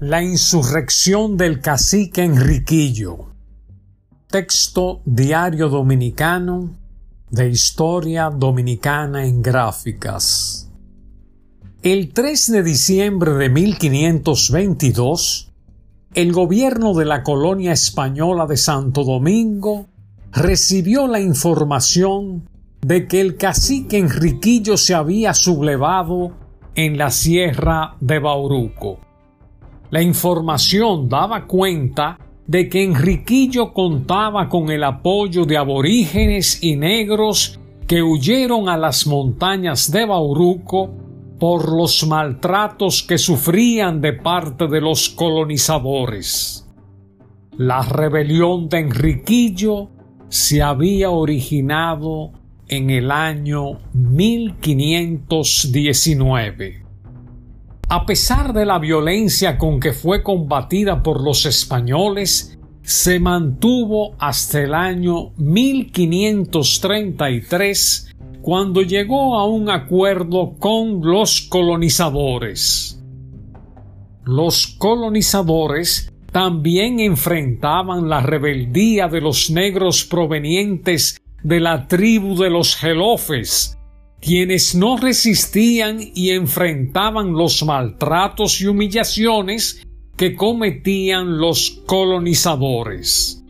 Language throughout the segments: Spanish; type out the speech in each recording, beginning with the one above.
La insurrección del cacique Enriquillo. Texto Diario Dominicano de Historia Dominicana en Gráficas. El 3 de diciembre de 1522, el gobierno de la colonia española de Santo Domingo recibió la información de que el cacique Enriquillo se había sublevado en la sierra de Bauruco. La información daba cuenta de que Enriquillo contaba con el apoyo de aborígenes y negros que huyeron a las montañas de Bauruco por los maltratos que sufrían de parte de los colonizadores. La rebelión de Enriquillo se había originado en el año 1519. A pesar de la violencia con que fue combatida por los españoles, se mantuvo hasta el año 1533 cuando llegó a un acuerdo con los colonizadores. Los colonizadores también enfrentaban la rebeldía de los negros provenientes de la tribu de los Gelofes, quienes no resistían y enfrentaban los maltratos y humillaciones que cometían los colonizadores.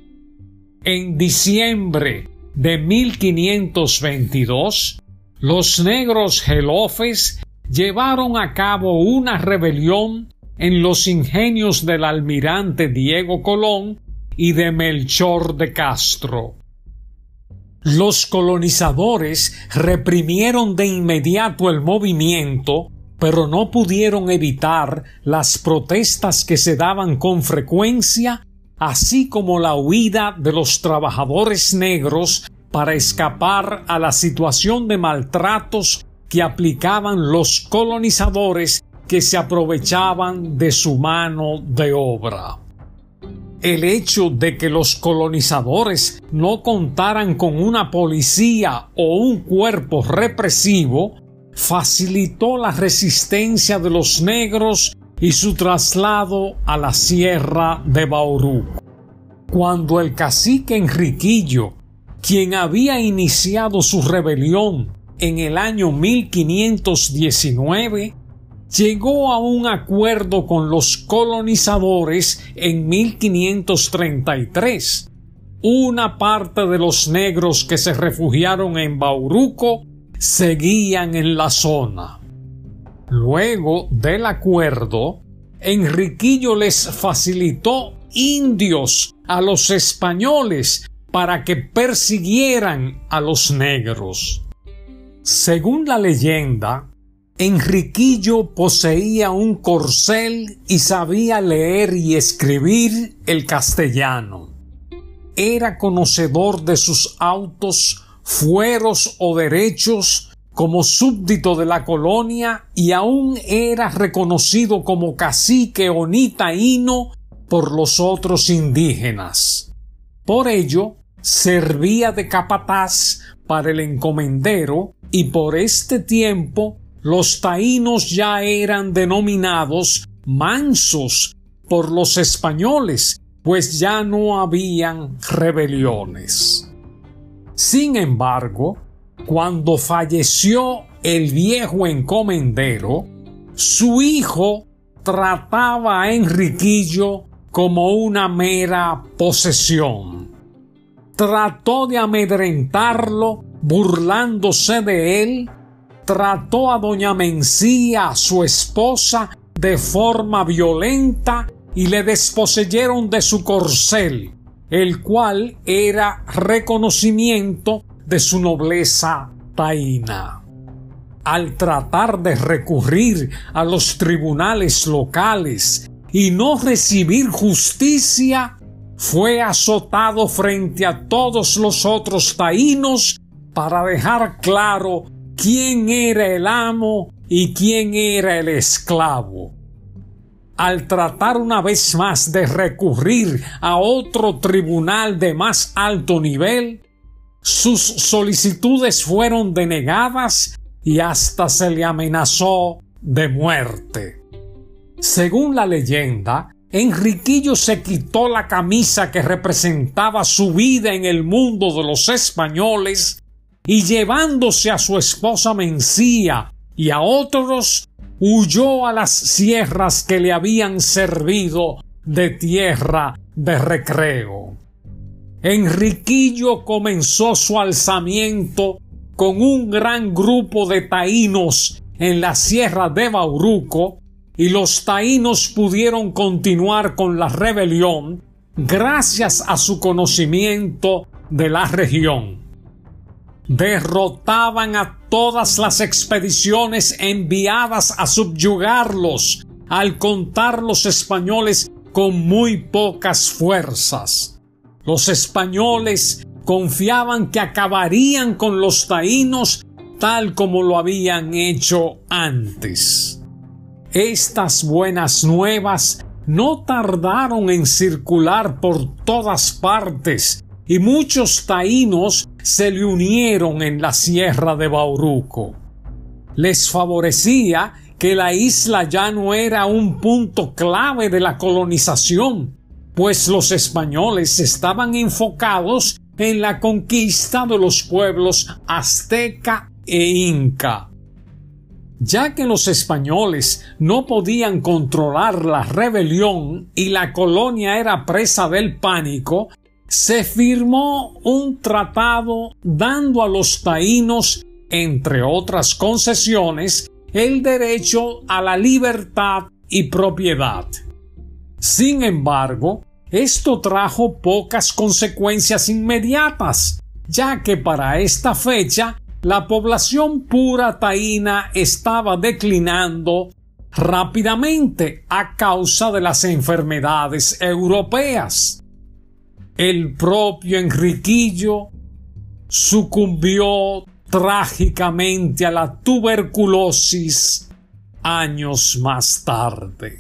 En diciembre de 1522, los negros gelofes llevaron a cabo una rebelión en los ingenios del almirante Diego Colón y de Melchor de Castro. Los colonizadores reprimieron de inmediato el movimiento, pero no pudieron evitar las protestas que se daban con frecuencia, así como la huida de los trabajadores negros para escapar a la situación de maltratos que aplicaban los colonizadores que se aprovechaban de su mano de obra el hecho de que los colonizadores no contaran con una policía o un cuerpo represivo facilitó la resistencia de los negros y su traslado a la sierra de Bauruco. Cuando el cacique Enriquillo, quien había iniciado su rebelión en el año 1519, llegó a un acuerdo con los colonizadores en 1533. Una parte de los negros que se refugiaron en Bauruco seguían en la zona. Luego del acuerdo, Enriquillo les facilitó indios a los españoles para que persiguieran a los negros. Según la leyenda, Enriquillo poseía un corcel y sabía leer y escribir el castellano. Era conocedor de sus autos, fueros o derechos como súbdito de la colonia y aún era reconocido como cacique onitaíno por los otros indígenas. Por ello, servía de capataz para el encomendero y por este tiempo los taínos ya eran denominados mansos por los españoles, pues ya no habían rebeliones. Sin embargo, cuando falleció el viejo encomendero, su hijo trataba a Enriquillo como una mera posesión. Trató de amedrentarlo burlándose de él trató a doña Mencía, su esposa, de forma violenta y le desposeyeron de su corcel, el cual era reconocimiento de su nobleza taína. Al tratar de recurrir a los tribunales locales y no recibir justicia, fue azotado frente a todos los otros taínos para dejar claro quién era el amo y quién era el esclavo. Al tratar una vez más de recurrir a otro tribunal de más alto nivel, sus solicitudes fueron denegadas y hasta se le amenazó de muerte. Según la leyenda, Enriquillo se quitó la camisa que representaba su vida en el mundo de los españoles y llevándose a su esposa Mencía y a otros, huyó a las sierras que le habían servido de tierra de recreo. Enriquillo comenzó su alzamiento con un gran grupo de taínos en la sierra de Bauruco y los taínos pudieron continuar con la rebelión gracias a su conocimiento de la región. Derrotaban a todas las expediciones enviadas a subyugarlos, al contar los españoles con muy pocas fuerzas. Los españoles confiaban que acabarían con los taínos tal como lo habían hecho antes. Estas buenas nuevas no tardaron en circular por todas partes y muchos taínos se le unieron en la sierra de Bauruco. Les favorecía que la isla ya no era un punto clave de la colonización, pues los españoles estaban enfocados en la conquista de los pueblos azteca e inca. Ya que los españoles no podían controlar la rebelión y la colonia era presa del pánico, se firmó un tratado dando a los taínos, entre otras concesiones, el derecho a la libertad y propiedad. Sin embargo, esto trajo pocas consecuencias inmediatas, ya que para esta fecha la población pura taína estaba declinando rápidamente a causa de las enfermedades europeas. El propio Enriquillo sucumbió trágicamente a la tuberculosis años más tarde.